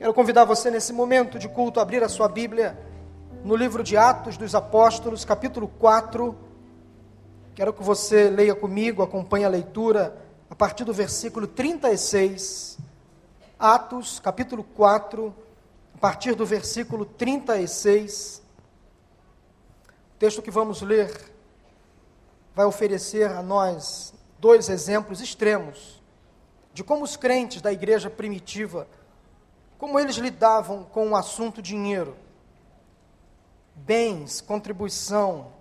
Quero convidar você nesse momento de culto a abrir a sua Bíblia no livro de Atos dos Apóstolos, capítulo 4. Quero que você leia comigo, acompanhe a leitura a partir do versículo 36. Atos, capítulo 4, a partir do versículo 36. O texto que vamos ler vai oferecer a nós dois exemplos extremos de como os crentes da igreja primitiva como eles lidavam com o assunto dinheiro, bens, contribuição.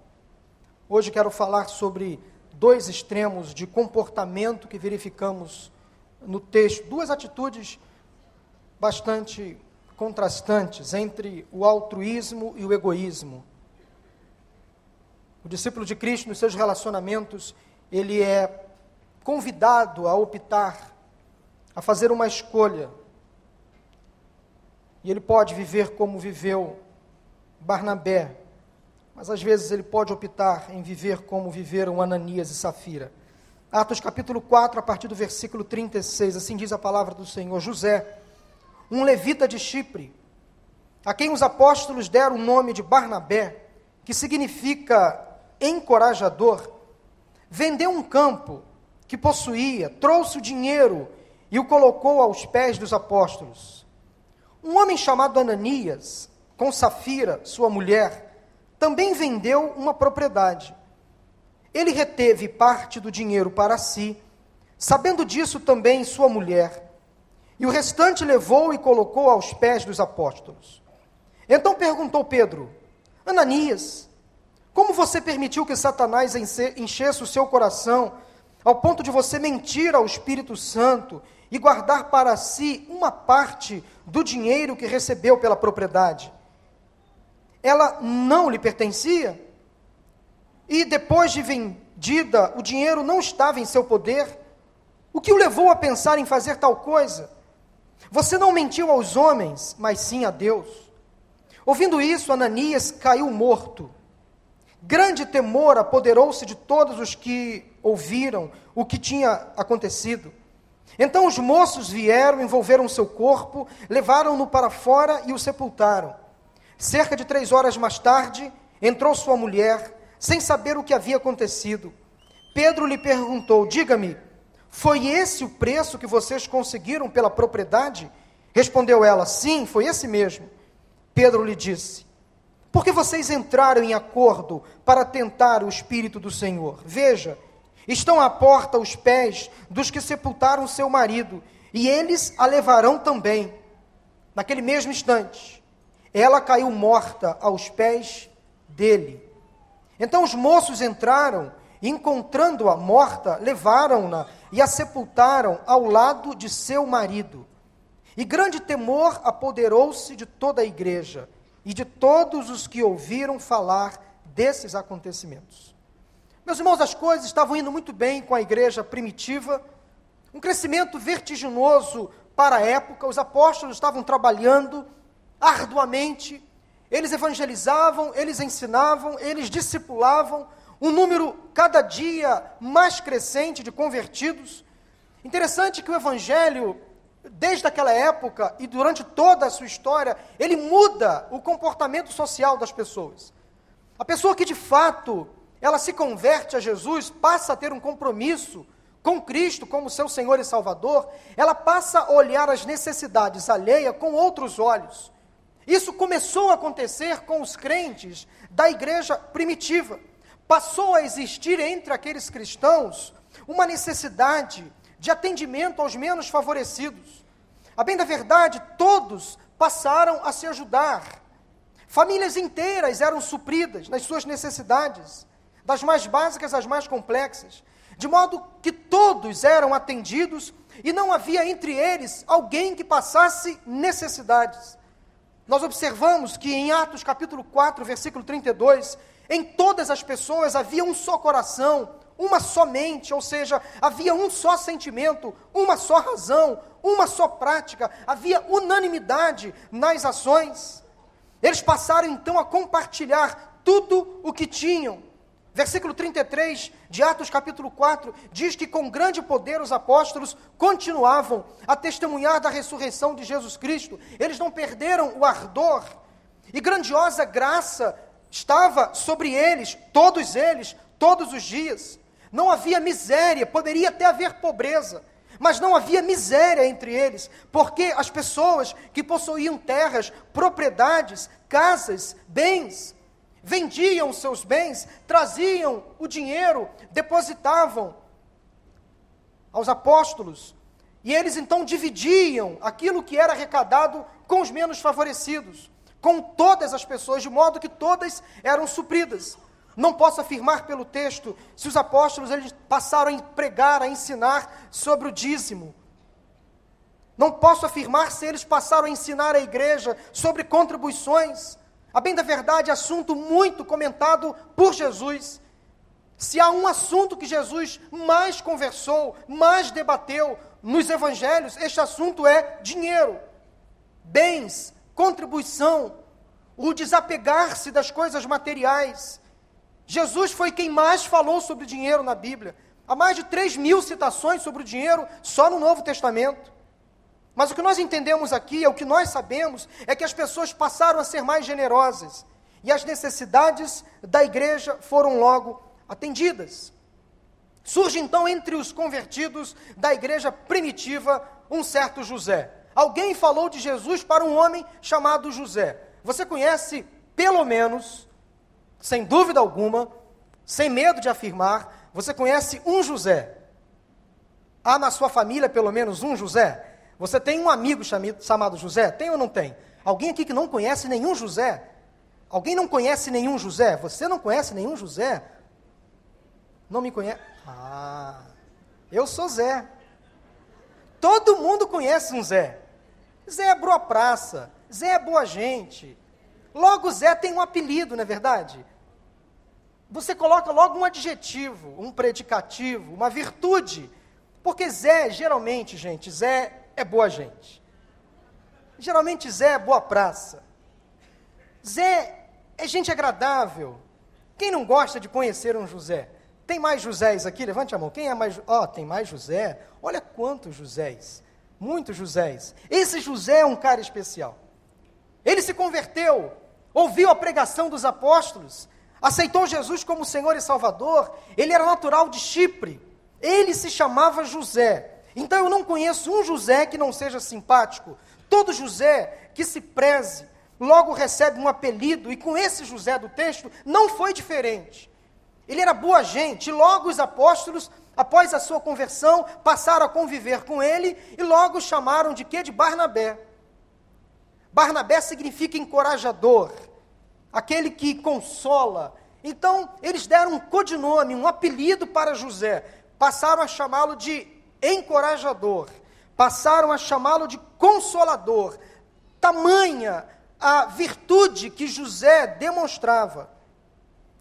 Hoje quero falar sobre dois extremos de comportamento que verificamos no texto, duas atitudes bastante contrastantes entre o altruísmo e o egoísmo. O discípulo de Cristo, nos seus relacionamentos, ele é convidado a optar, a fazer uma escolha e ele pode viver como viveu Barnabé, mas às vezes ele pode optar em viver como viveram Ananias e Safira. Atos capítulo 4, a partir do versículo 36, assim diz a palavra do Senhor: José, um levita de Chipre, a quem os apóstolos deram o nome de Barnabé, que significa encorajador, vendeu um campo que possuía, trouxe o dinheiro e o colocou aos pés dos apóstolos. Um homem chamado Ananias, com Safira, sua mulher, também vendeu uma propriedade. Ele reteve parte do dinheiro para si, sabendo disso também sua mulher, e o restante levou e colocou aos pés dos apóstolos. Então perguntou Pedro: Ananias, como você permitiu que Satanás enchesse o seu coração, ao ponto de você mentir ao Espírito Santo e guardar para si uma parte do dinheiro que recebeu pela propriedade. Ela não lhe pertencia, e depois de vendida, o dinheiro não estava em seu poder. O que o levou a pensar em fazer tal coisa? Você não mentiu aos homens, mas sim a Deus. Ouvindo isso, Ananias caiu morto. Grande temor apoderou-se de todos os que ouviram o que tinha acontecido. Então os moços vieram, envolveram seu corpo, levaram-no para fora e o sepultaram. Cerca de três horas mais tarde, entrou sua mulher, sem saber o que havia acontecido. Pedro lhe perguntou: Diga-me, foi esse o preço que vocês conseguiram pela propriedade? Respondeu ela: Sim, foi esse mesmo. Pedro lhe disse: Por que vocês entraram em acordo para tentar o Espírito do Senhor? Veja, Estão à porta os pés dos que sepultaram seu marido, e eles a levarão também. Naquele mesmo instante, ela caiu morta aos pés dele. Então os moços entraram e, encontrando-a morta, levaram-na e a sepultaram ao lado de seu marido. E grande temor apoderou-se de toda a igreja e de todos os que ouviram falar desses acontecimentos. Meus irmãos, as coisas estavam indo muito bem com a igreja primitiva, um crescimento vertiginoso para a época, os apóstolos estavam trabalhando arduamente, eles evangelizavam, eles ensinavam, eles discipulavam, um número cada dia mais crescente de convertidos. Interessante que o evangelho, desde aquela época e durante toda a sua história, ele muda o comportamento social das pessoas. A pessoa que de fato ela se converte a Jesus, passa a ter um compromisso com Cristo como seu Senhor e Salvador, ela passa a olhar as necessidades alheias com outros olhos. Isso começou a acontecer com os crentes da igreja primitiva. Passou a existir entre aqueles cristãos uma necessidade de atendimento aos menos favorecidos. A bem da verdade, todos passaram a se ajudar. Famílias inteiras eram supridas nas suas necessidades das mais básicas às mais complexas, de modo que todos eram atendidos e não havia entre eles alguém que passasse necessidades. Nós observamos que em Atos capítulo 4, versículo 32, em todas as pessoas havia um só coração, uma só mente, ou seja, havia um só sentimento, uma só razão, uma só prática, havia unanimidade nas ações. Eles passaram então a compartilhar tudo o que tinham Versículo 33 de Atos capítulo 4 diz que com grande poder os apóstolos continuavam a testemunhar da ressurreição de Jesus Cristo. Eles não perderam o ardor e grandiosa graça estava sobre eles, todos eles, todos os dias. Não havia miséria, poderia até haver pobreza, mas não havia miséria entre eles, porque as pessoas que possuíam terras, propriedades, casas, bens, vendiam seus bens, traziam o dinheiro, depositavam aos apóstolos, e eles então dividiam aquilo que era arrecadado com os menos favorecidos, com todas as pessoas, de modo que todas eram supridas. Não posso afirmar pelo texto se os apóstolos eles passaram a pregar, a ensinar sobre o dízimo. Não posso afirmar se eles passaram a ensinar a igreja sobre contribuições. A bem da verdade, assunto muito comentado por Jesus. Se há um assunto que Jesus mais conversou, mais debateu nos evangelhos, este assunto é dinheiro, bens, contribuição, o desapegar-se das coisas materiais. Jesus foi quem mais falou sobre dinheiro na Bíblia. Há mais de 3 mil citações sobre o dinheiro só no Novo Testamento. Mas o que nós entendemos aqui, é o que nós sabemos, é que as pessoas passaram a ser mais generosas e as necessidades da igreja foram logo atendidas. Surge então entre os convertidos da igreja primitiva um certo José. Alguém falou de Jesus para um homem chamado José. Você conhece, pelo menos, sem dúvida alguma, sem medo de afirmar, você conhece um José. Há na sua família pelo menos um José? Você tem um amigo chamado José? Tem ou não tem? Alguém aqui que não conhece nenhum José? Alguém não conhece nenhum José? Você não conhece nenhum José? Não me conhece? Ah, eu sou Zé. Todo mundo conhece um Zé. Zé é boa praça, Zé é boa gente. Logo, Zé tem um apelido, não é verdade? Você coloca logo um adjetivo, um predicativo, uma virtude. Porque Zé, geralmente, gente, Zé é boa gente. Geralmente Zé é boa praça. Zé é gente agradável. Quem não gosta de conhecer um José? Tem mais Josés aqui? Levante a mão. Quem é mais? Ó, oh, tem mais José. Olha quantos Josés. Muitos Josés. Esse José é um cara especial. Ele se converteu, ouviu a pregação dos apóstolos, aceitou Jesus como Senhor e Salvador. Ele era natural de Chipre. Ele se chamava José. Então eu não conheço um José que não seja simpático. Todo José que se preze, logo recebe um apelido, e com esse José do texto não foi diferente. Ele era boa gente, e logo os apóstolos, após a sua conversão, passaram a conviver com ele e logo chamaram de quê? De Barnabé. Barnabé significa encorajador, aquele que consola. Então, eles deram um codinome, um apelido para José. Passaram a chamá-lo de encorajador, passaram a chamá-lo de consolador. Tamanha a virtude que José demonstrava.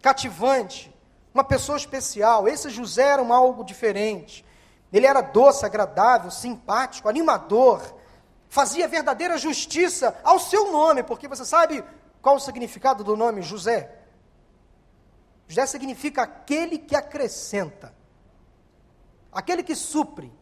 Cativante, uma pessoa especial. Esse José era um algo diferente. Ele era doce, agradável, simpático, animador. Fazia verdadeira justiça ao seu nome, porque você sabe qual o significado do nome José? José significa aquele que acrescenta aquele que supre.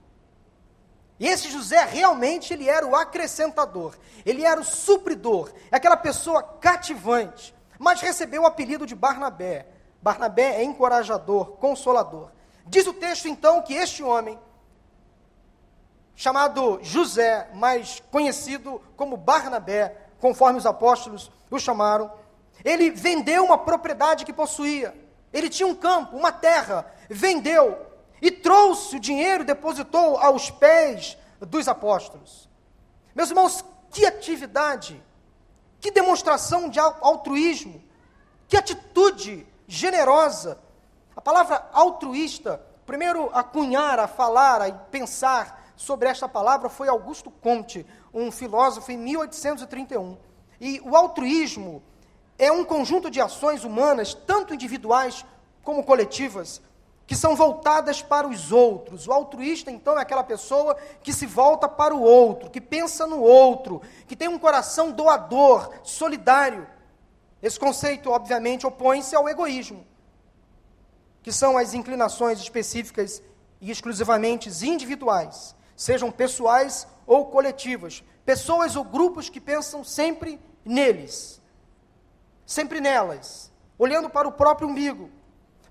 E esse José realmente ele era o acrescentador, ele era o supridor, é aquela pessoa cativante, mas recebeu o apelido de Barnabé. Barnabé é encorajador, consolador. Diz o texto então que este homem, chamado José, mais conhecido como Barnabé, conforme os apóstolos o chamaram, ele vendeu uma propriedade que possuía. Ele tinha um campo, uma terra, vendeu e trouxe o dinheiro e depositou aos pés dos apóstolos. Meus irmãos, que atividade, que demonstração de altruísmo, que atitude generosa. A palavra altruísta, primeiro a cunhar, a falar, a pensar sobre esta palavra foi Augusto Comte, um filósofo em 1831. E o altruísmo é um conjunto de ações humanas, tanto individuais como coletivas, que são voltadas para os outros. O altruísta, então, é aquela pessoa que se volta para o outro, que pensa no outro, que tem um coração doador, solidário. Esse conceito, obviamente, opõe-se ao egoísmo. que são as inclinações específicas e exclusivamente individuais, sejam pessoais ou coletivas, pessoas ou grupos que pensam sempre neles, sempre nelas, olhando para o próprio umbigo.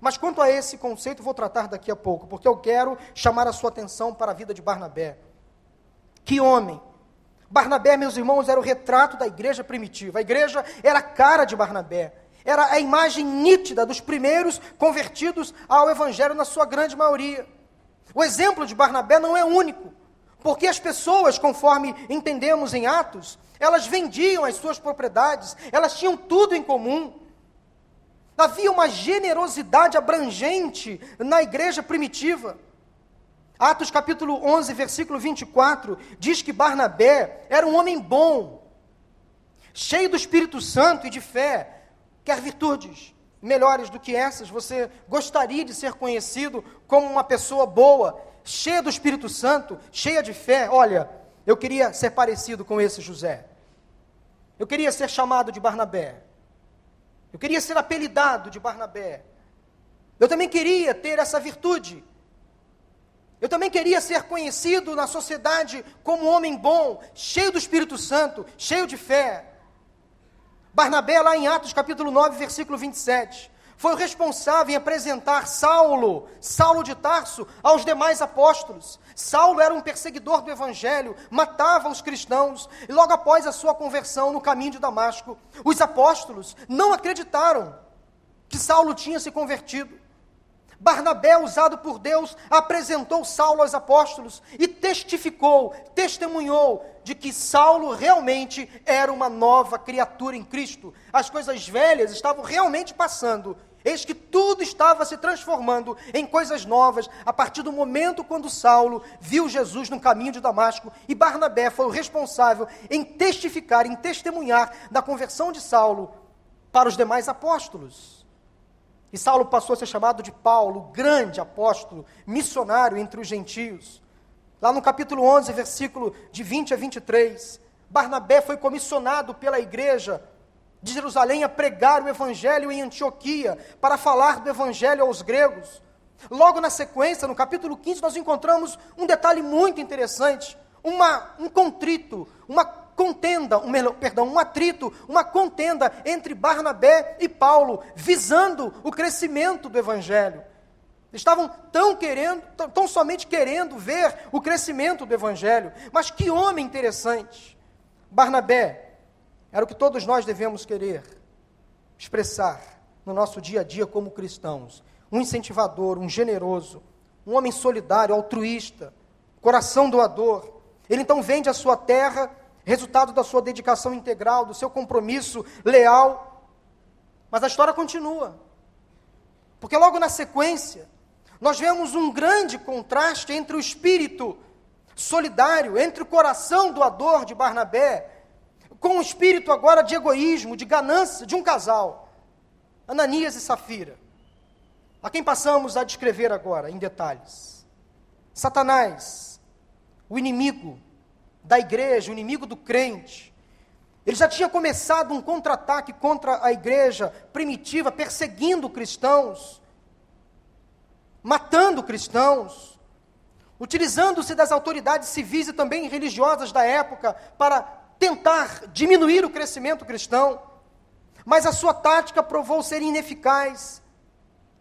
Mas quanto a esse conceito, vou tratar daqui a pouco, porque eu quero chamar a sua atenção para a vida de Barnabé. Que homem! Barnabé, meus irmãos, era o retrato da igreja primitiva. A igreja era a cara de Barnabé. Era a imagem nítida dos primeiros convertidos ao evangelho, na sua grande maioria. O exemplo de Barnabé não é único, porque as pessoas, conforme entendemos em Atos, elas vendiam as suas propriedades, elas tinham tudo em comum. Havia uma generosidade abrangente na igreja primitiva. Atos capítulo 11, versículo 24, diz que Barnabé era um homem bom, cheio do Espírito Santo e de fé. Quer virtudes melhores do que essas? Você gostaria de ser conhecido como uma pessoa boa, cheia do Espírito Santo, cheia de fé? Olha, eu queria ser parecido com esse José. Eu queria ser chamado de Barnabé. Eu queria ser apelidado de Barnabé. Eu também queria ter essa virtude eu também queria ser conhecido na sociedade como um homem bom, cheio do Espírito Santo, cheio de fé. Barnabé, lá em Atos capítulo 9, versículo 27, foi o responsável em apresentar Saulo, Saulo de Tarso, aos demais apóstolos. Saulo era um perseguidor do evangelho, matava os cristãos, e logo após a sua conversão no caminho de Damasco, os apóstolos não acreditaram que Saulo tinha se convertido. Barnabé, usado por Deus, apresentou Saulo aos apóstolos e testificou, testemunhou de que Saulo realmente era uma nova criatura em Cristo. As coisas velhas estavam realmente passando. Eis que tudo estava se transformando em coisas novas a partir do momento quando Saulo viu Jesus no caminho de Damasco e Barnabé foi o responsável em testificar, em testemunhar da conversão de Saulo para os demais apóstolos. E Saulo passou a ser chamado de Paulo, grande apóstolo, missionário entre os gentios. Lá no capítulo 11, versículo de 20 a 23, Barnabé foi comissionado pela igreja de Jerusalém a pregar o evangelho em Antioquia, para falar do evangelho aos gregos. Logo na sequência, no capítulo 15, nós encontramos um detalhe muito interessante, uma, um contrito, uma contenda, um, perdão, um atrito, uma contenda entre Barnabé e Paulo, visando o crescimento do evangelho. Estavam tão querendo, tão, tão somente querendo ver o crescimento do evangelho. Mas que homem interessante. Barnabé era o que todos nós devemos querer expressar no nosso dia a dia como cristãos. Um incentivador, um generoso, um homem solidário, altruísta, coração doador. Ele então vende a sua terra resultado da sua dedicação integral, do seu compromisso leal. Mas a história continua. Porque logo na sequência, nós vemos um grande contraste entre o espírito solidário, entre o coração doador de Barnabé, com o espírito agora de egoísmo, de ganância de um casal, Ananias e Safira, a quem passamos a descrever agora em detalhes. Satanás, o inimigo, da igreja, o inimigo do crente. Ele já tinha começado um contra-ataque contra a igreja primitiva, perseguindo cristãos, matando cristãos, utilizando-se das autoridades civis e também religiosas da época para tentar diminuir o crescimento cristão. Mas a sua tática provou ser ineficaz.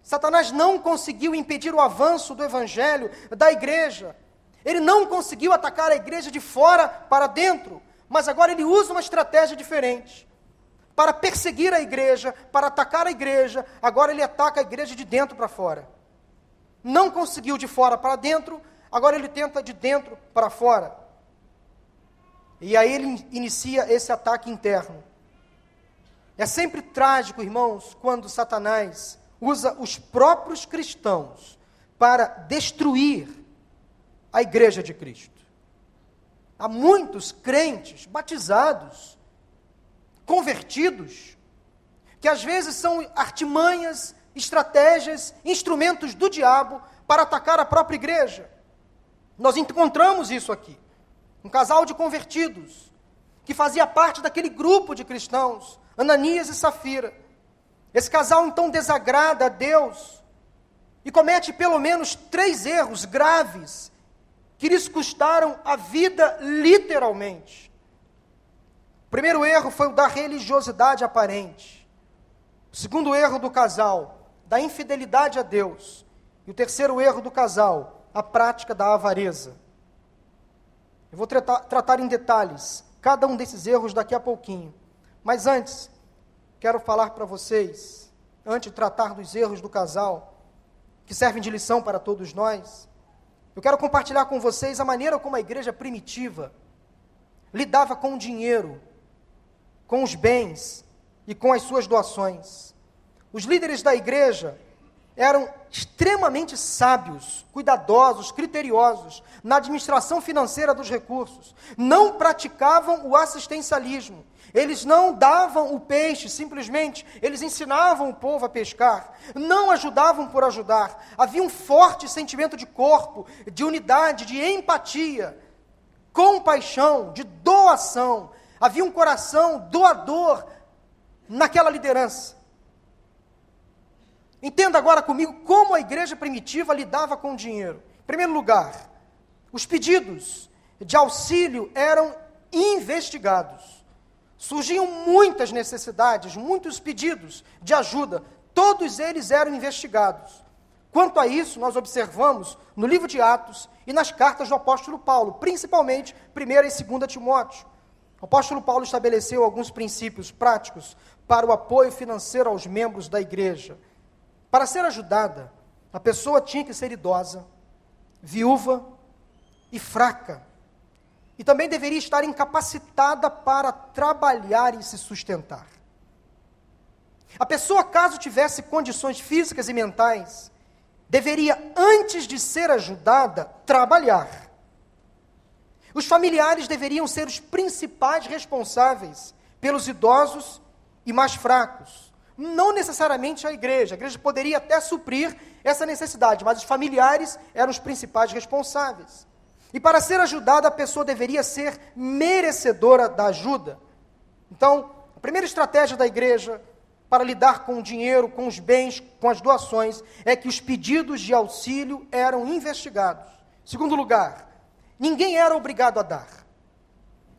Satanás não conseguiu impedir o avanço do evangelho, da igreja. Ele não conseguiu atacar a igreja de fora para dentro, mas agora ele usa uma estratégia diferente. Para perseguir a igreja, para atacar a igreja, agora ele ataca a igreja de dentro para fora. Não conseguiu de fora para dentro, agora ele tenta de dentro para fora. E aí ele inicia esse ataque interno. É sempre trágico, irmãos, quando Satanás usa os próprios cristãos para destruir a igreja de Cristo. Há muitos crentes batizados, convertidos, que às vezes são artimanhas, estratégias, instrumentos do diabo para atacar a própria igreja. Nós encontramos isso aqui. Um casal de convertidos, que fazia parte daquele grupo de cristãos, Ananias e Safira. Esse casal então desagrada a Deus, e comete pelo menos três erros graves que lhes custaram a vida literalmente. O primeiro erro foi o da religiosidade aparente. O segundo erro do casal, da infidelidade a Deus. E o terceiro erro do casal, a prática da avareza. Eu vou tratar, tratar em detalhes cada um desses erros daqui a pouquinho. Mas antes, quero falar para vocês, antes de tratar dos erros do casal, que servem de lição para todos nós, eu quero compartilhar com vocês a maneira como a igreja primitiva lidava com o dinheiro, com os bens e com as suas doações. Os líderes da igreja eram extremamente sábios, cuidadosos, criteriosos na administração financeira dos recursos. Não praticavam o assistencialismo. Eles não davam o peixe, simplesmente, eles ensinavam o povo a pescar. Não ajudavam por ajudar. Havia um forte sentimento de corpo, de unidade, de empatia, compaixão, de doação. Havia um coração doador naquela liderança. Entenda agora comigo como a igreja primitiva lidava com o dinheiro. Em primeiro lugar, os pedidos de auxílio eram investigados. Surgiam muitas necessidades, muitos pedidos de ajuda, todos eles eram investigados. Quanto a isso, nós observamos no livro de Atos e nas cartas do apóstolo Paulo, principalmente 1 e 2 Timóteo. O apóstolo Paulo estabeleceu alguns princípios práticos para o apoio financeiro aos membros da igreja. Para ser ajudada, a pessoa tinha que ser idosa, viúva e fraca. E também deveria estar incapacitada para trabalhar e se sustentar. A pessoa, caso tivesse condições físicas e mentais, deveria, antes de ser ajudada, trabalhar. Os familiares deveriam ser os principais responsáveis pelos idosos e mais fracos. Não necessariamente a igreja. A igreja poderia até suprir essa necessidade, mas os familiares eram os principais responsáveis. E para ser ajudada, a pessoa deveria ser merecedora da ajuda. Então, a primeira estratégia da igreja para lidar com o dinheiro, com os bens, com as doações, é que os pedidos de auxílio eram investigados. Segundo lugar, ninguém era obrigado a dar.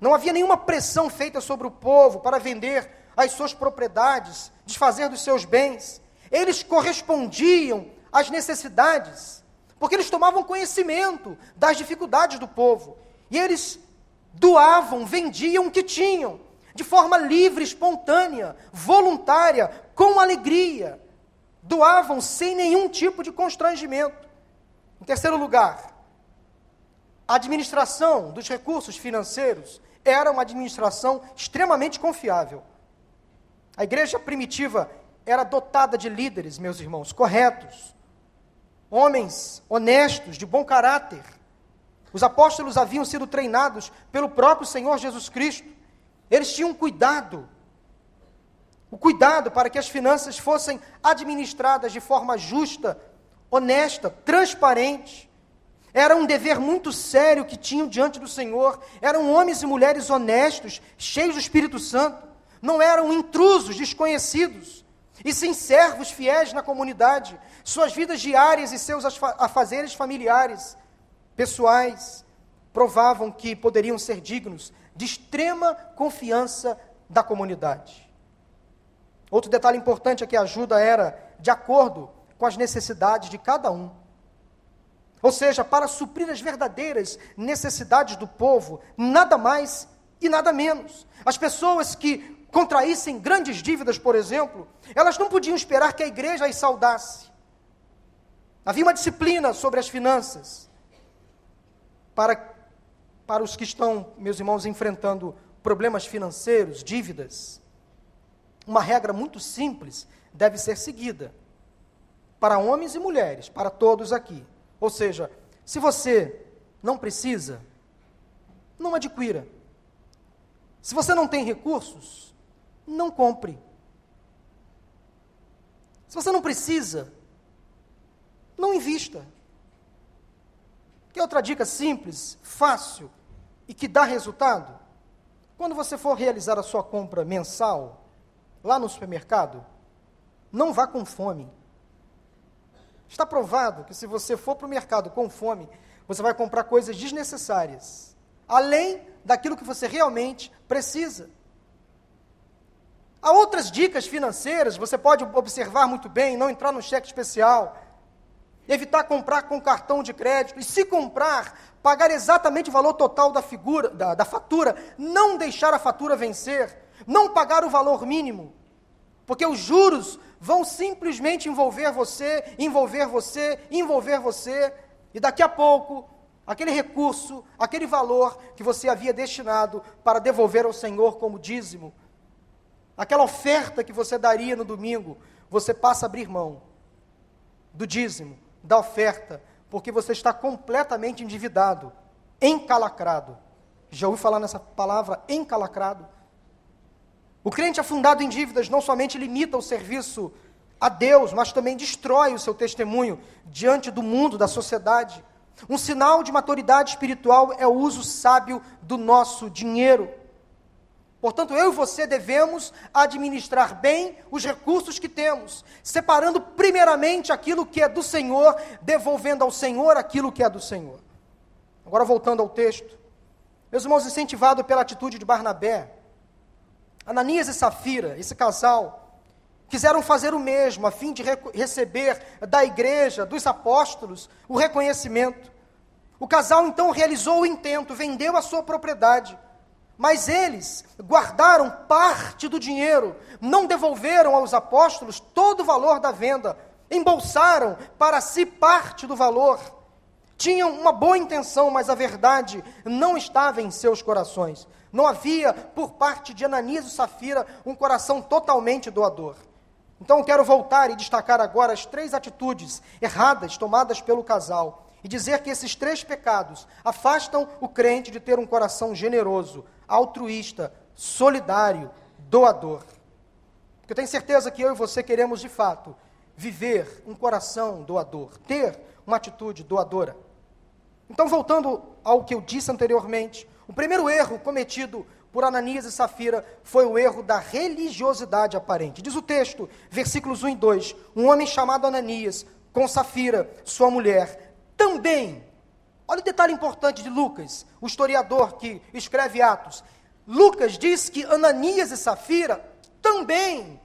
Não havia nenhuma pressão feita sobre o povo para vender as suas propriedades, desfazer dos seus bens. Eles correspondiam às necessidades, porque eles tomavam conhecimento das dificuldades do povo. E eles doavam, vendiam o que tinham, de forma livre, espontânea, voluntária, com alegria. Doavam sem nenhum tipo de constrangimento. Em terceiro lugar, a administração dos recursos financeiros era uma administração extremamente confiável. A igreja primitiva era dotada de líderes, meus irmãos, corretos, homens honestos, de bom caráter. Os apóstolos haviam sido treinados pelo próprio Senhor Jesus Cristo. Eles tinham cuidado, o cuidado para que as finanças fossem administradas de forma justa, honesta, transparente. Era um dever muito sério que tinham diante do Senhor. Eram homens e mulheres honestos, cheios do Espírito Santo não eram intrusos, desconhecidos, e sim servos fiéis na comunidade. Suas vidas diárias e seus afazeres familiares, pessoais, provavam que poderiam ser dignos de extrema confiança da comunidade. Outro detalhe importante é que a ajuda era de acordo com as necessidades de cada um. Ou seja, para suprir as verdadeiras necessidades do povo, nada mais e nada menos. As pessoas que contraíssem grandes dívidas, por exemplo, elas não podiam esperar que a igreja as saudasse. Havia uma disciplina sobre as finanças. Para, para os que estão, meus irmãos, enfrentando problemas financeiros, dívidas, uma regra muito simples deve ser seguida. Para homens e mulheres, para todos aqui. Ou seja, se você não precisa, não adquira. Se você não tem recursos, não compre. Se você não precisa, não invista. Quer outra dica simples, fácil e que dá resultado? Quando você for realizar a sua compra mensal, lá no supermercado, não vá com fome. Está provado que se você for para o mercado com fome, você vai comprar coisas desnecessárias, além daquilo que você realmente precisa. Há outras dicas financeiras, você pode observar muito bem, não entrar no cheque especial, evitar comprar com cartão de crédito, e se comprar, pagar exatamente o valor total da, figura, da, da fatura, não deixar a fatura vencer, não pagar o valor mínimo, porque os juros vão simplesmente envolver você, envolver você, envolver você, e daqui a pouco, aquele recurso, aquele valor que você havia destinado para devolver ao Senhor como dízimo, aquela oferta que você daria no domingo, você passa a abrir mão do dízimo, da oferta, porque você está completamente endividado, encalacrado. Já ouviu falar nessa palavra encalacrado? O crente afundado em dívidas não somente limita o serviço a Deus, mas também destrói o seu testemunho diante do mundo, da sociedade. Um sinal de maturidade espiritual é o uso sábio do nosso dinheiro. Portanto, eu e você devemos administrar bem os recursos que temos, separando primeiramente aquilo que é do Senhor, devolvendo ao Senhor aquilo que é do Senhor. Agora, voltando ao texto. Meus irmãos, incentivado pela atitude de Barnabé, Ananias e Safira, esse casal, quiseram fazer o mesmo, a fim de receber da igreja, dos apóstolos, o reconhecimento. O casal então realizou o intento, vendeu a sua propriedade mas eles guardaram parte do dinheiro, não devolveram aos apóstolos todo o valor da venda, embolsaram para si parte do valor. Tinham uma boa intenção, mas a verdade não estava em seus corações. Não havia, por parte de Ananias e Safira, um coração totalmente doador. Então, quero voltar e destacar agora as três atitudes erradas tomadas pelo casal e dizer que esses três pecados afastam o crente de ter um coração generoso, altruísta, solidário, doador. Porque eu tenho certeza que eu e você queremos de fato viver um coração doador, ter uma atitude doadora. Então, voltando ao que eu disse anteriormente, o primeiro erro cometido por Ananias e Safira foi o erro da religiosidade aparente. Diz o texto, versículos 1 e 2: Um homem chamado Ananias, com Safira, sua mulher, também Olha o detalhe importante de Lucas, o historiador que escreve Atos. Lucas diz que Ananias e Safira também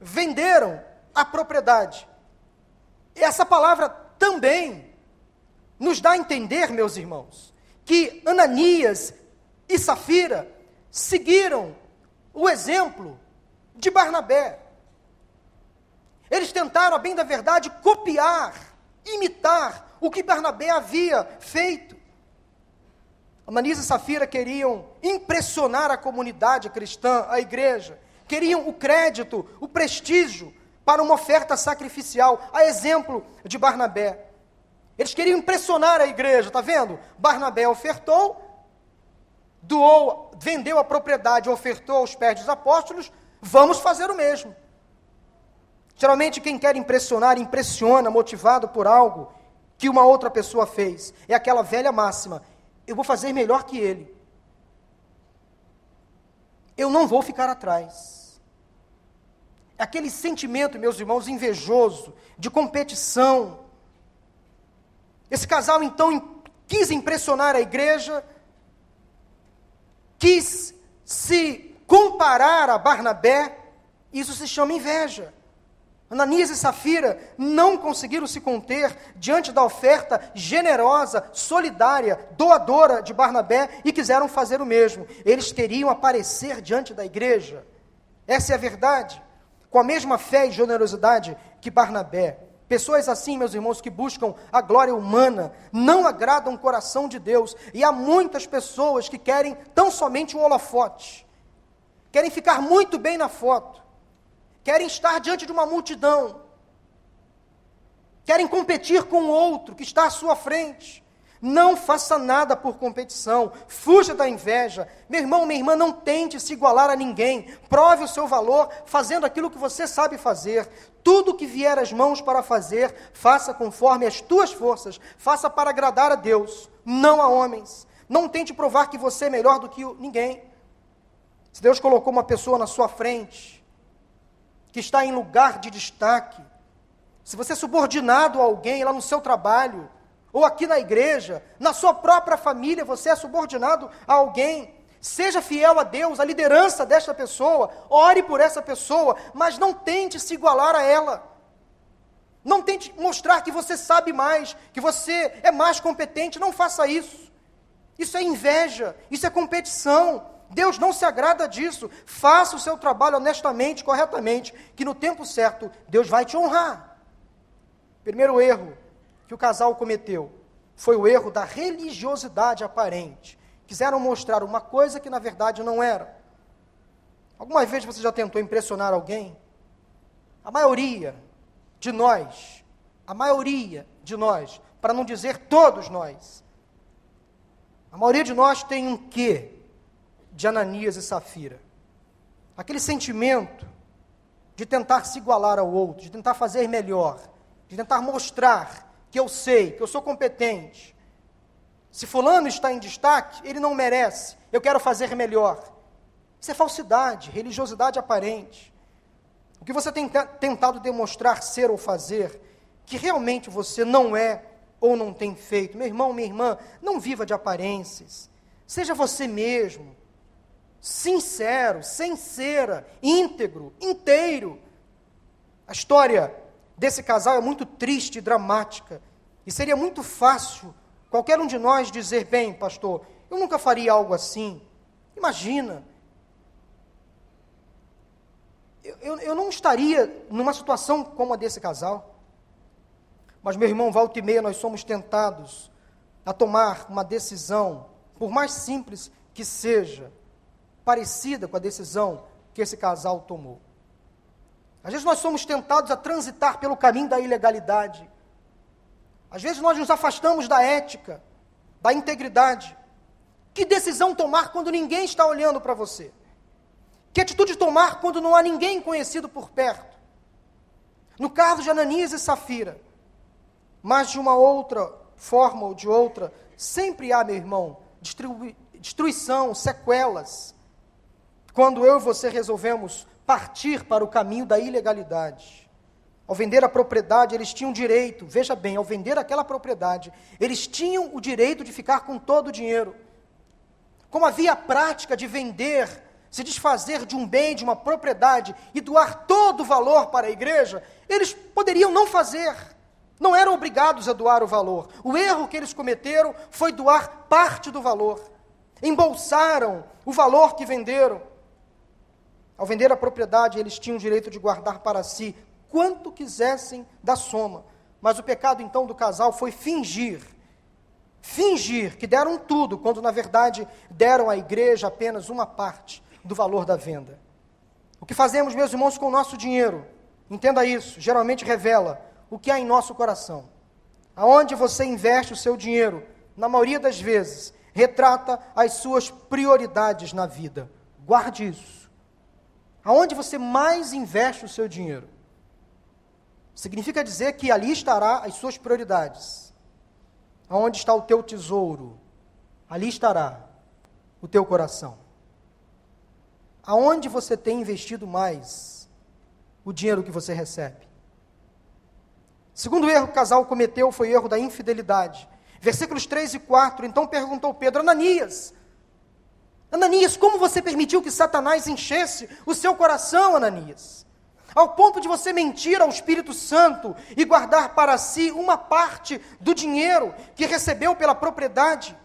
venderam a propriedade. Essa palavra também nos dá a entender, meus irmãos, que Ananias e Safira seguiram o exemplo de Barnabé. Eles tentaram, a bem da verdade, copiar, imitar o que Barnabé havia feito. Ananias e Safira queriam impressionar a comunidade cristã, a igreja, queriam o crédito, o prestígio para uma oferta sacrificial, a exemplo de Barnabé. Eles queriam impressionar a igreja, está vendo? Barnabé ofertou, doou, vendeu a propriedade, ofertou aos pés dos apóstolos, vamos fazer o mesmo. Geralmente, quem quer impressionar, impressiona, motivado por algo que uma outra pessoa fez. É aquela velha máxima: eu vou fazer melhor que ele. Eu não vou ficar atrás. Aquele sentimento, meus irmãos, invejoso, de competição. Esse casal então quis impressionar a igreja, quis se comparar a Barnabé, isso se chama inveja. Ananias e Safira não conseguiram se conter diante da oferta generosa, solidária, doadora de Barnabé e quiseram fazer o mesmo. Eles queriam aparecer diante da igreja. Essa é a verdade. Com a mesma fé e generosidade que Barnabé. Pessoas assim, meus irmãos, que buscam a glória humana, não agradam o coração de Deus. E há muitas pessoas que querem tão somente um holofote. Querem ficar muito bem na foto querem estar diante de uma multidão, querem competir com o outro que está à sua frente. Não faça nada por competição, fuja da inveja. Meu irmão, minha irmã, não tente se igualar a ninguém. Prove o seu valor fazendo aquilo que você sabe fazer. Tudo que vier às mãos para fazer, faça conforme as tuas forças. Faça para agradar a Deus, não a homens. Não tente provar que você é melhor do que ninguém. Se Deus colocou uma pessoa na sua frente, que está em lugar de destaque, se você é subordinado a alguém lá no seu trabalho, ou aqui na igreja, na sua própria família, você é subordinado a alguém, seja fiel a Deus, à liderança desta pessoa, ore por essa pessoa, mas não tente se igualar a ela. Não tente mostrar que você sabe mais, que você é mais competente, não faça isso. Isso é inveja, isso é competição. Deus não se agrada disso. Faça o seu trabalho honestamente, corretamente, que no tempo certo Deus vai te honrar. Primeiro erro que o casal cometeu foi o erro da religiosidade aparente. Quiseram mostrar uma coisa que na verdade não era. Alguma vez você já tentou impressionar alguém? A maioria de nós, a maioria de nós, para não dizer todos nós, a maioria de nós tem um quê de Ananias e Safira? Aquele sentimento de tentar se igualar ao outro, de tentar fazer melhor, de tentar mostrar que eu sei, que eu sou competente. Se fulano está em destaque, ele não merece. Eu quero fazer melhor. Isso é falsidade, religiosidade aparente. O que você tem tentado demonstrar ser ou fazer, que realmente você não é ou não tem feito. Meu irmão, minha irmã, não viva de aparências. Seja você mesmo. Sincero, sincera, íntegro, inteiro. A história desse casal é muito triste e dramática. E seria muito fácil qualquer um de nós dizer: bem, pastor, eu nunca faria algo assim. Imagina. Eu, eu, eu não estaria numa situação como a desse casal. Mas, meu irmão, volta e meia, nós somos tentados a tomar uma decisão, por mais simples que seja, parecida com a decisão que esse casal tomou. Às vezes nós somos tentados a transitar pelo caminho da ilegalidade. Às vezes nós nos afastamos da ética, da integridade. Que decisão tomar quando ninguém está olhando para você? Que atitude tomar quando não há ninguém conhecido por perto? No caso de Ananias e Safira, mas de uma outra forma ou de outra, sempre há, meu irmão, destruição, sequelas, quando eu e você resolvemos partir para o caminho da ilegalidade. Ao vender a propriedade, eles tinham direito, veja bem, ao vender aquela propriedade, eles tinham o direito de ficar com todo o dinheiro. Como havia a prática de vender, se desfazer de um bem, de uma propriedade e doar todo o valor para a igreja, eles poderiam não fazer. Não eram obrigados a doar o valor. O erro que eles cometeram foi doar parte do valor. Embolsaram o valor que venderam. Ao vender a propriedade, eles tinham o direito de guardar para si quanto quisessem da soma. Mas o pecado então do casal foi fingir. Fingir que deram tudo, quando na verdade deram à igreja apenas uma parte do valor da venda. O que fazemos, meus irmãos, com o nosso dinheiro, entenda isso, geralmente revela o que há em nosso coração. Aonde você investe o seu dinheiro, na maioria das vezes, retrata as suas prioridades na vida. Guarde isso. Aonde você mais investe o seu dinheiro? Significa dizer que ali estará as suas prioridades. Aonde está o teu tesouro? Ali estará o teu coração. Aonde você tem investido mais o dinheiro que você recebe? Segundo erro que o casal cometeu foi o erro da infidelidade. Versículos 3 e 4. Então perguntou Pedro: Ananias, Ananias, como você permitiu que Satanás enchesse o seu coração, Ananias? Ao ponto de você mentir ao Espírito Santo e guardar para si uma parte do dinheiro que recebeu pela propriedade.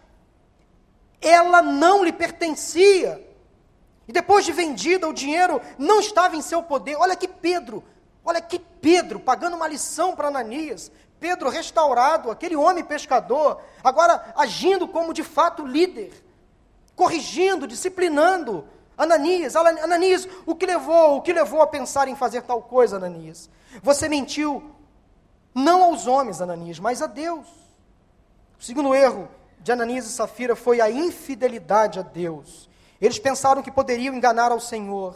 Ela não lhe pertencia. E depois de vendida, o dinheiro não estava em seu poder. Olha que Pedro, olha que Pedro pagando uma lição para Ananias. Pedro restaurado, aquele homem pescador, agora agindo como de fato líder corrigindo, disciplinando Ananias. Ananias, o que levou, o que levou a pensar em fazer tal coisa, Ananias? Você mentiu não aos homens, Ananias, mas a Deus. O segundo erro de Ananias e Safira foi a infidelidade a Deus. Eles pensaram que poderiam enganar ao Senhor.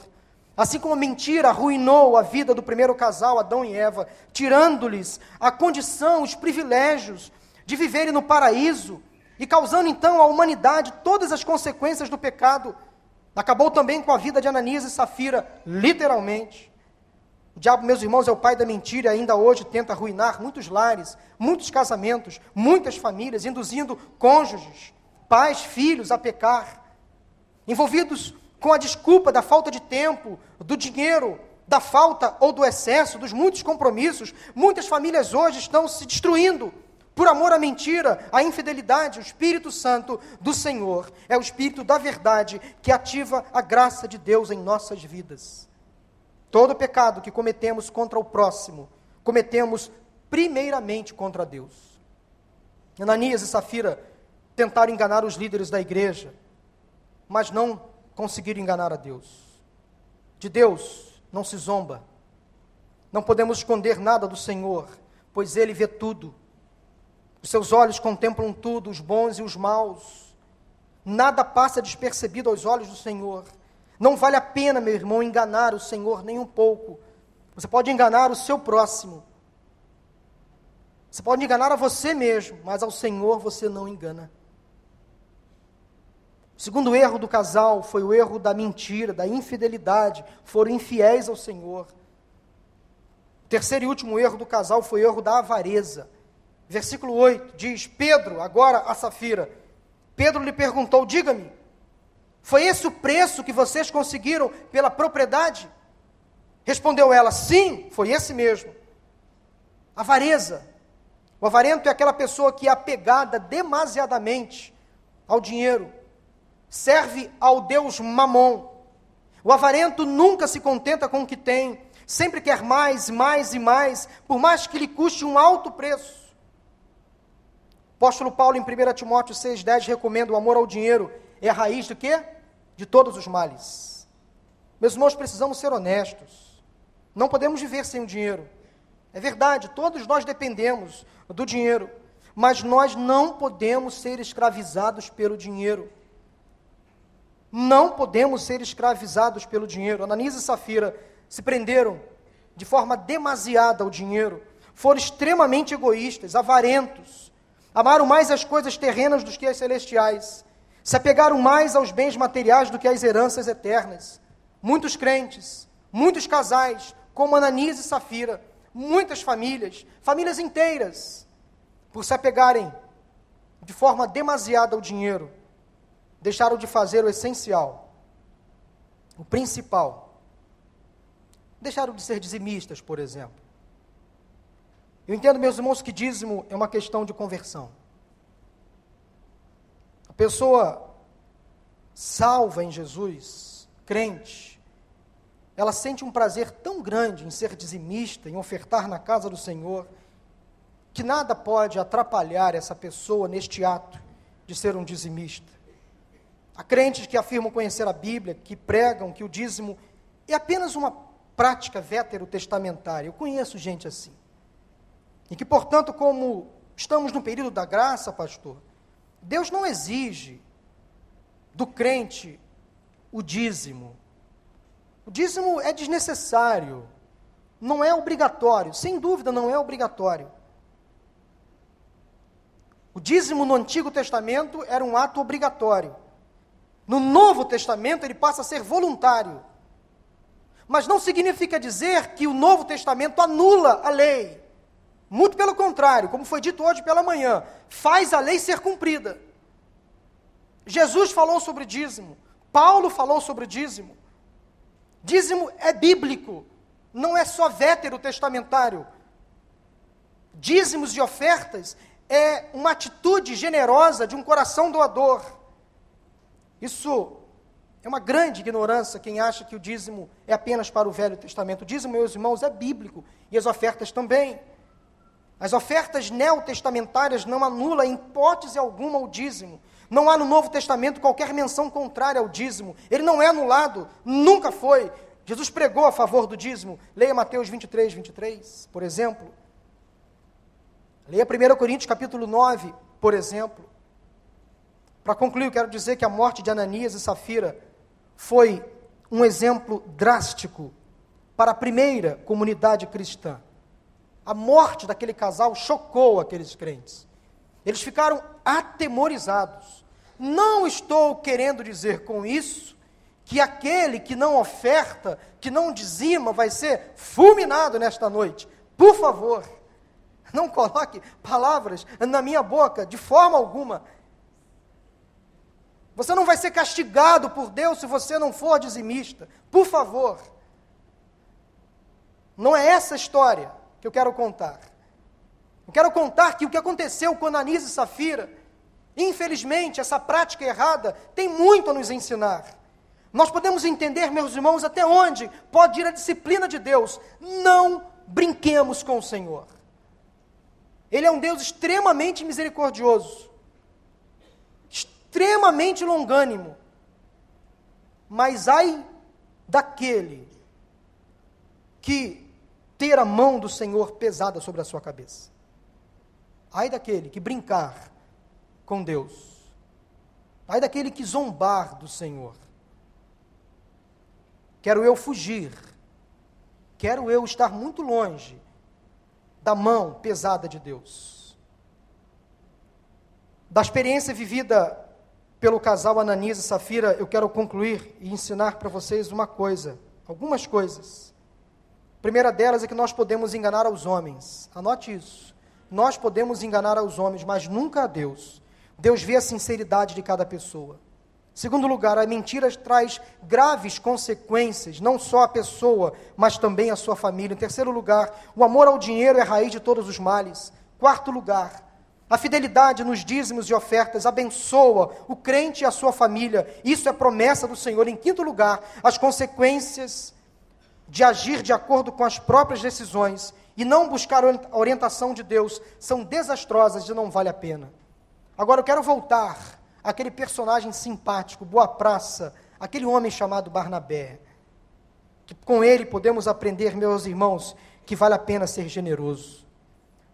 Assim como a mentira arruinou a vida do primeiro casal, Adão e Eva, tirando-lhes a condição, os privilégios de viverem no paraíso, e causando então à humanidade todas as consequências do pecado. Acabou também com a vida de Ananias e Safira, literalmente. O diabo, meus irmãos, é o pai da mentira e ainda hoje tenta arruinar muitos lares, muitos casamentos, muitas famílias, induzindo cônjuges, pais, filhos a pecar, envolvidos com a desculpa da falta de tempo, do dinheiro, da falta ou do excesso, dos muitos compromissos. Muitas famílias hoje estão se destruindo por amor à mentira, à infidelidade. O Espírito Santo do Senhor é o Espírito da verdade que ativa a graça de Deus em nossas vidas. Todo pecado que cometemos contra o próximo, cometemos primeiramente contra Deus. Ananias e Safira tentaram enganar os líderes da igreja, mas não conseguiram enganar a Deus. De Deus não se zomba. Não podemos esconder nada do Senhor, pois Ele vê tudo. Os seus olhos contemplam tudo, os bons e os maus. Nada passa despercebido aos olhos do Senhor. Não vale a pena, meu irmão, enganar o Senhor nem um pouco. Você pode enganar o seu próximo. Você pode enganar a você mesmo, mas ao Senhor você não engana. O segundo erro do casal foi o erro da mentira, da infidelidade. Foram infiéis ao Senhor. O terceiro e último erro do casal foi o erro da avareza. Versículo 8 diz: Pedro, agora a Safira. Pedro lhe perguntou: Diga-me, foi esse o preço que vocês conseguiram pela propriedade? Respondeu ela: Sim, foi esse mesmo. Avareza. O avarento é aquela pessoa que é apegada demasiadamente ao dinheiro, serve ao Deus Mamon. O avarento nunca se contenta com o que tem, sempre quer mais, mais e mais, por mais que lhe custe um alto preço. Apóstolo Paulo, em 1 Timóteo 6,10, recomenda o amor ao dinheiro é a raiz do quê? De todos os males. Meus irmãos, precisamos ser honestos. Não podemos viver sem o dinheiro. É verdade, todos nós dependemos do dinheiro, mas nós não podemos ser escravizados pelo dinheiro. Não podemos ser escravizados pelo dinheiro. Ananias e Safira se prenderam de forma demasiada ao dinheiro, foram extremamente egoístas, avarentos, amaram mais as coisas terrenas do que as celestiais se apegaram mais aos bens materiais do que às heranças eternas. Muitos crentes, muitos casais, como Ananias e Safira, muitas famílias, famílias inteiras, por se apegarem de forma demasiada ao dinheiro, deixaram de fazer o essencial, o principal. Deixaram de ser dizimistas, por exemplo. Eu entendo, meus irmãos, que dízimo é uma questão de conversão. A pessoa salva em Jesus, crente, ela sente um prazer tão grande em ser dizimista, em ofertar na casa do Senhor, que nada pode atrapalhar essa pessoa neste ato de ser um dizimista. Há crentes que afirmam conhecer a Bíblia, que pregam que o dízimo é apenas uma prática veterotestamentária. Eu conheço gente assim. E que, portanto, como estamos no período da graça, pastor, Deus não exige do crente o dízimo. O dízimo é desnecessário, não é obrigatório, sem dúvida não é obrigatório. O dízimo no Antigo Testamento era um ato obrigatório. No Novo Testamento ele passa a ser voluntário. Mas não significa dizer que o Novo Testamento anula a lei. Muito pelo contrário, como foi dito hoje pela manhã, faz a lei ser cumprida. Jesus falou sobre dízimo, Paulo falou sobre dízimo. Dízimo é bíblico, não é só vétero testamentário. Dízimos e ofertas é uma atitude generosa de um coração doador. Isso é uma grande ignorância quem acha que o dízimo é apenas para o Velho Testamento. O dízimo, meus irmãos, é bíblico e as ofertas também. As ofertas neotestamentárias não anulam em hipótese alguma o dízimo. Não há no Novo Testamento qualquer menção contrária ao dízimo. Ele não é anulado, nunca foi. Jesus pregou a favor do dízimo. Leia Mateus 23, 23, por exemplo. Leia 1 Coríntios capítulo 9, por exemplo. Para concluir, quero dizer que a morte de Ananias e Safira foi um exemplo drástico para a primeira comunidade cristã. A morte daquele casal chocou aqueles crentes. Eles ficaram atemorizados. Não estou querendo dizer com isso que aquele que não oferta, que não dizima, vai ser fulminado nesta noite. Por favor, não coloque palavras na minha boca de forma alguma. Você não vai ser castigado por Deus se você não for dizimista. Por favor. Não é essa história que eu quero contar. Eu quero contar que o que aconteceu com Ananias e Safira, infelizmente, essa prática errada tem muito a nos ensinar. Nós podemos entender, meus irmãos, até onde pode ir a disciplina de Deus. Não brinquemos com o Senhor. Ele é um Deus extremamente misericordioso, extremamente longânimo. Mas ai daquele que ter a mão do Senhor pesada sobre a sua cabeça. Ai daquele que brincar com Deus. Ai daquele que zombar do Senhor. Quero eu fugir. Quero eu estar muito longe da mão pesada de Deus. Da experiência vivida pelo casal Ananias e Safira, eu quero concluir e ensinar para vocês uma coisa, algumas coisas. Primeira delas é que nós podemos enganar aos homens. Anote isso. Nós podemos enganar aos homens, mas nunca a Deus. Deus vê a sinceridade de cada pessoa. Segundo lugar, a mentira traz graves consequências, não só à pessoa, mas também à sua família. Em terceiro lugar, o amor ao dinheiro é a raiz de todos os males. Quarto lugar, a fidelidade nos dízimos e ofertas abençoa o crente e a sua família. Isso é promessa do Senhor. Em quinto lugar, as consequências de agir de acordo com as próprias decisões e não buscar a orientação de Deus são desastrosas e não vale a pena. Agora eu quero voltar aquele personagem simpático, boa praça, aquele homem chamado Barnabé. Que com ele podemos aprender, meus irmãos, que vale a pena ser generoso.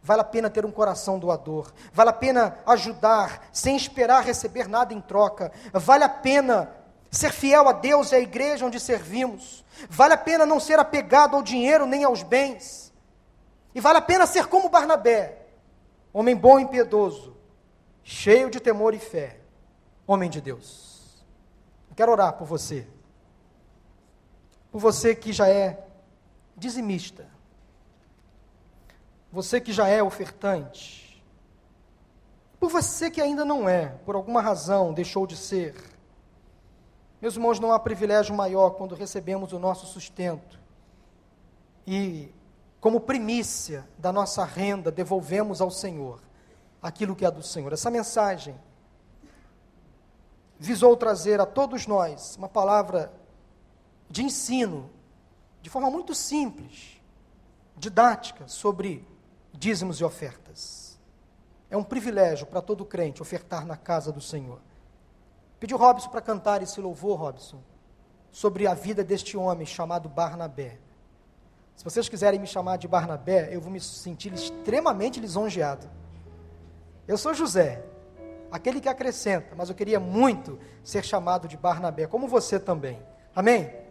Vale a pena ter um coração doador. Vale a pena ajudar sem esperar receber nada em troca. Vale a pena ser fiel a Deus e à igreja onde servimos. Vale a pena não ser apegado ao dinheiro nem aos bens. E vale a pena ser como Barnabé, homem bom e piedoso, cheio de temor e fé homem de Deus. Eu quero orar por você. Por você que já é dizimista. Você que já é ofertante. Por você que ainda não é, por alguma razão deixou de ser. Meus irmãos, não há privilégio maior quando recebemos o nosso sustento e, como primícia da nossa renda, devolvemos ao Senhor aquilo que é do Senhor. Essa mensagem visou trazer a todos nós uma palavra de ensino, de forma muito simples, didática, sobre dízimos e ofertas. É um privilégio para todo crente ofertar na casa do Senhor. Pediu Robson para cantar esse louvor, Robson, sobre a vida deste homem chamado Barnabé. Se vocês quiserem me chamar de Barnabé, eu vou me sentir extremamente lisonjeado. Eu sou José, aquele que acrescenta, mas eu queria muito ser chamado de Barnabé, como você também. Amém?